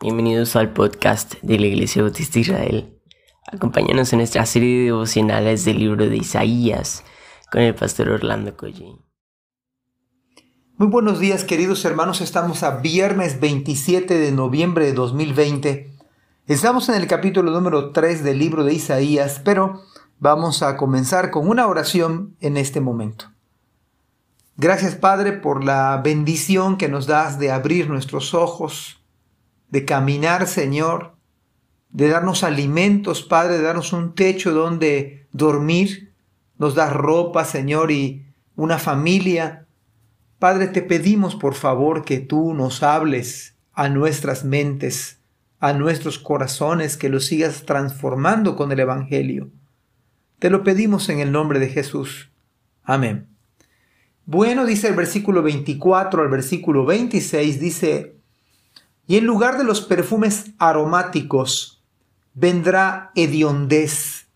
Bienvenidos al podcast de la Iglesia Bautista Israel. Acompáñanos en nuestra serie de devocionales del libro de Isaías con el pastor Orlando Collín. Muy buenos días queridos hermanos, estamos a viernes 27 de noviembre de 2020. Estamos en el capítulo número 3 del libro de Isaías, pero vamos a comenzar con una oración en este momento. Gracias Padre por la bendición que nos das de abrir nuestros ojos, de caminar, Señor, de darnos alimentos, Padre, de darnos un techo donde dormir, nos das ropa, Señor, y una familia. Padre, te pedimos por favor que tú nos hables a nuestras mentes, a nuestros corazones, que los sigas transformando con el Evangelio. Te lo pedimos en el nombre de Jesús. Amén. Bueno, dice el versículo 24 al versículo 26, dice, y en lugar de los perfumes aromáticos vendrá hediondez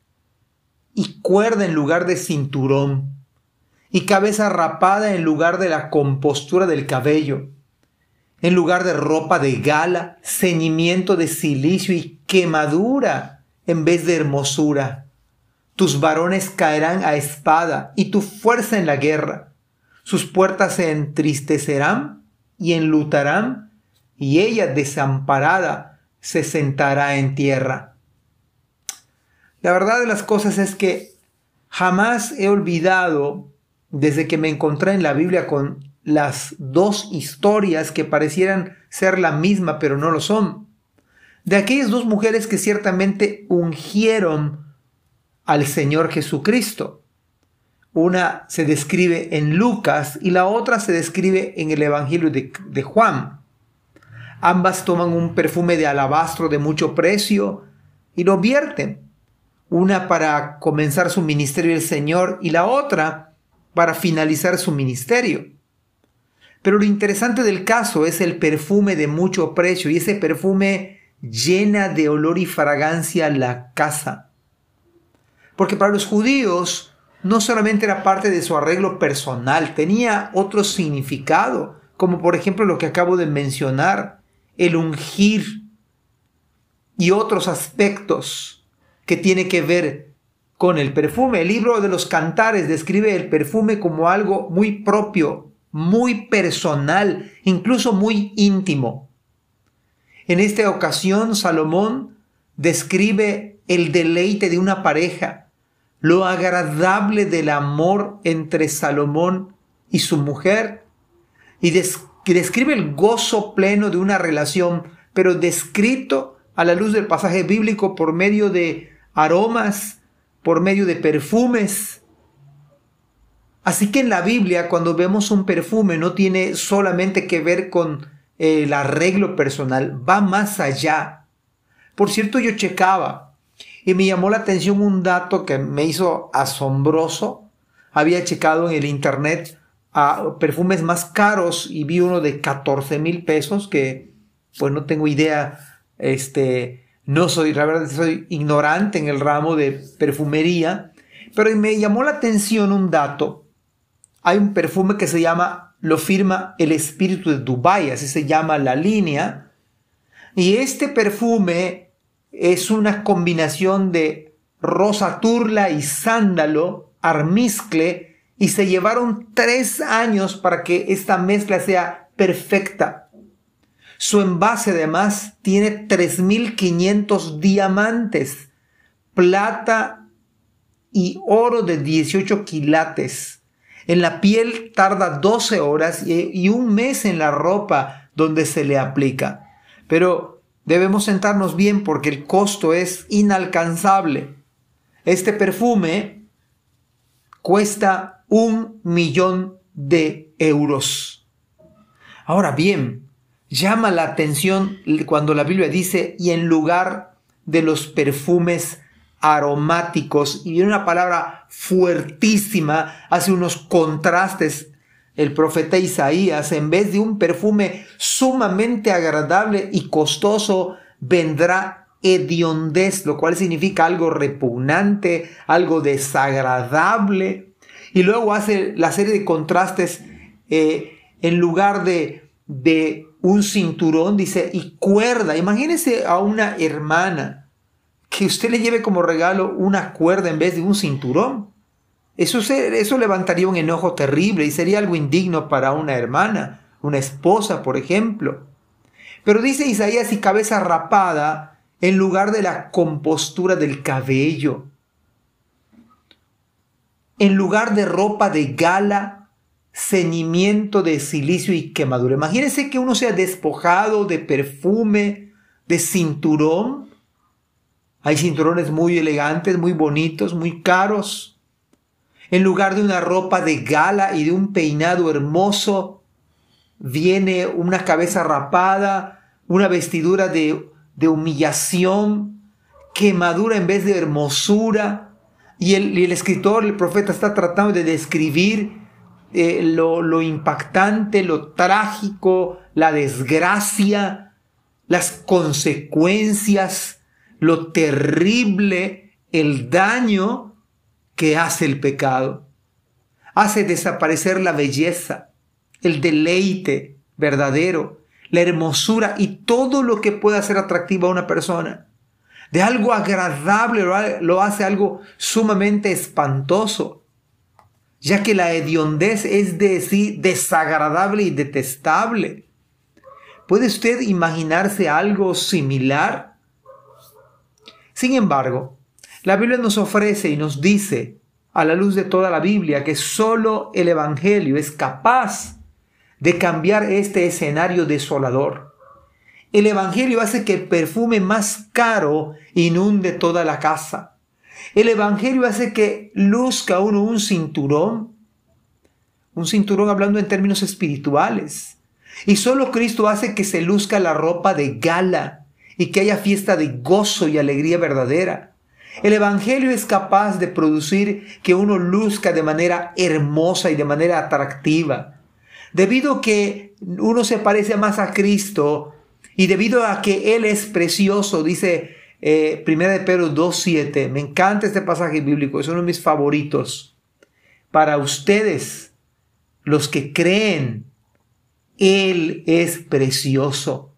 y cuerda en lugar de cinturón y cabeza rapada en lugar de la compostura del cabello, en lugar de ropa de gala, ceñimiento de silicio y quemadura en vez de hermosura. Tus varones caerán a espada y tu fuerza en la guerra. Sus puertas se entristecerán y enlutarán y ella desamparada se sentará en tierra. La verdad de las cosas es que jamás he olvidado, desde que me encontré en la Biblia con las dos historias que parecieran ser la misma, pero no lo son, de aquellas dos mujeres que ciertamente ungieron al Señor Jesucristo. Una se describe en Lucas y la otra se describe en el Evangelio de, de Juan. Ambas toman un perfume de alabastro de mucho precio y lo vierten. Una para comenzar su ministerio del Señor y la otra para finalizar su ministerio. Pero lo interesante del caso es el perfume de mucho precio y ese perfume llena de olor y fragancia la casa. Porque para los judíos no solamente era parte de su arreglo personal, tenía otro significado, como por ejemplo lo que acabo de mencionar, el ungir y otros aspectos que tiene que ver con el perfume. El libro de los cantares describe el perfume como algo muy propio, muy personal, incluso muy íntimo. En esta ocasión, Salomón describe el deleite de una pareja, lo agradable del amor entre Salomón y su mujer, y describe que describe el gozo pleno de una relación, pero descrito a la luz del pasaje bíblico por medio de aromas, por medio de perfumes. Así que en la Biblia, cuando vemos un perfume, no tiene solamente que ver con el arreglo personal, va más allá. Por cierto, yo checaba y me llamó la atención un dato que me hizo asombroso. Había checado en el internet a perfumes más caros y vi uno de 14 mil pesos que pues no tengo idea, este, no soy, la verdad soy ignorante en el ramo de perfumería, pero me llamó la atención un dato. Hay un perfume que se llama, lo firma el espíritu de Dubai, así se llama la línea, y este perfume es una combinación de rosa turla y sándalo, armiscle, y se llevaron tres años para que esta mezcla sea perfecta. Su envase además tiene 3.500 diamantes, plata y oro de 18 quilates. En la piel tarda 12 horas y un mes en la ropa donde se le aplica. Pero debemos sentarnos bien porque el costo es inalcanzable. Este perfume cuesta un millón de euros. Ahora bien, llama la atención cuando la Biblia dice, y en lugar de los perfumes aromáticos, y viene una palabra fuertísima, hace unos contrastes el profeta Isaías, en vez de un perfume sumamente agradable y costoso, vendrá hediondez, lo cual significa algo repugnante, algo desagradable, y luego hace la serie de contrastes eh, en lugar de, de un cinturón, dice, y cuerda. Imagínese a una hermana que usted le lleve como regalo una cuerda en vez de un cinturón. Eso, eso levantaría un enojo terrible y sería algo indigno para una hermana, una esposa, por ejemplo. Pero dice Isaías y cabeza rapada en lugar de la compostura del cabello. En lugar de ropa de gala, ceñimiento de silicio y quemadura. Imagínense que uno sea despojado de perfume, de cinturón. Hay cinturones muy elegantes, muy bonitos, muy caros. En lugar de una ropa de gala y de un peinado hermoso, viene una cabeza rapada, una vestidura de, humillación, quemadura en vez de hermosura. Y el, escritor, el profeta está tratando de describir eh, lo, lo impactante, lo trágico, la desgracia, las consecuencias, lo terrible, el daño que hace el pecado. Hace desaparecer la belleza, el deleite verdadero, la hermosura y todo lo que pueda ser atractivo a una persona. De algo agradable lo hace algo sumamente espantoso, ya que la hediondez es de sí desagradable y detestable. ¿Puede usted imaginarse algo similar? Sin embargo, la Biblia nos ofrece y nos dice, a la luz de toda la Biblia, que solo el Evangelio es capaz de cambiar este escenario desolador. El Evangelio hace que el perfume más caro inunde toda la casa. El Evangelio hace que luzca uno un cinturón, un cinturón hablando en términos espirituales. Y solo Cristo hace que se luzca la ropa de gala y que haya fiesta de gozo y alegría verdadera. El Evangelio es capaz de producir que uno luzca de manera hermosa y de manera atractiva. Debido a que uno se parece más a Cristo y debido a que Él es precioso, dice eh, 1 de Pedro 2.7, me encanta este pasaje bíblico, es uno de mis favoritos. Para ustedes, los que creen, Él es precioso.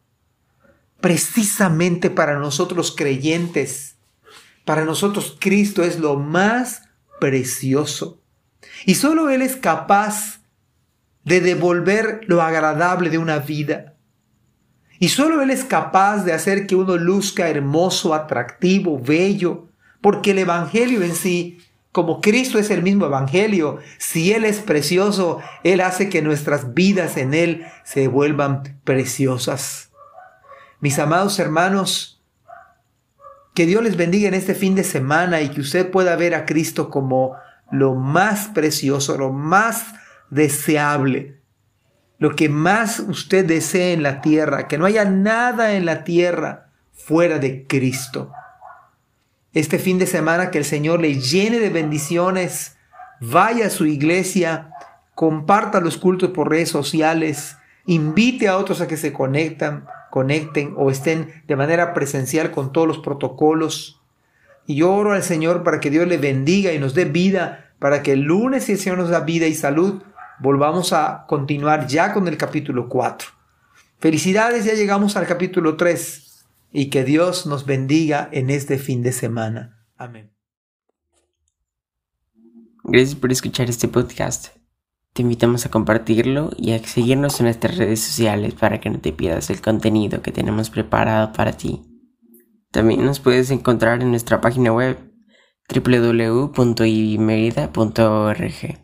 Precisamente para nosotros creyentes, para nosotros Cristo es lo más precioso. Y solo Él es capaz de devolver lo agradable de una vida. Y solo Él es capaz de hacer que uno luzca hermoso, atractivo, bello, porque el Evangelio en sí, como Cristo es el mismo Evangelio, si Él es precioso, Él hace que nuestras vidas en Él se vuelvan preciosas. Mis amados hermanos, que Dios les bendiga en este fin de semana y que usted pueda ver a Cristo como lo más precioso, lo más deseable, lo que más usted desee en la tierra, que no haya nada en la tierra fuera de Cristo. Este fin de semana que el Señor le llene de bendiciones, vaya a su iglesia, comparta los cultos por redes sociales, invite a otros a que se conectan, conecten o estén de manera presencial con todos los protocolos. Y yo oro al Señor para que Dios le bendiga y nos dé vida, para que el lunes, si el Señor nos da vida y salud, volvamos a continuar ya con el capítulo 4. Felicidades, ya llegamos al capítulo 3 y que Dios nos bendiga en este fin de semana. Amén. Gracias por escuchar este podcast. Te invitamos a compartirlo y a seguirnos en nuestras redes sociales para que no te pierdas el contenido que tenemos preparado para ti. También nos puedes encontrar en nuestra página web www.ibimerida.org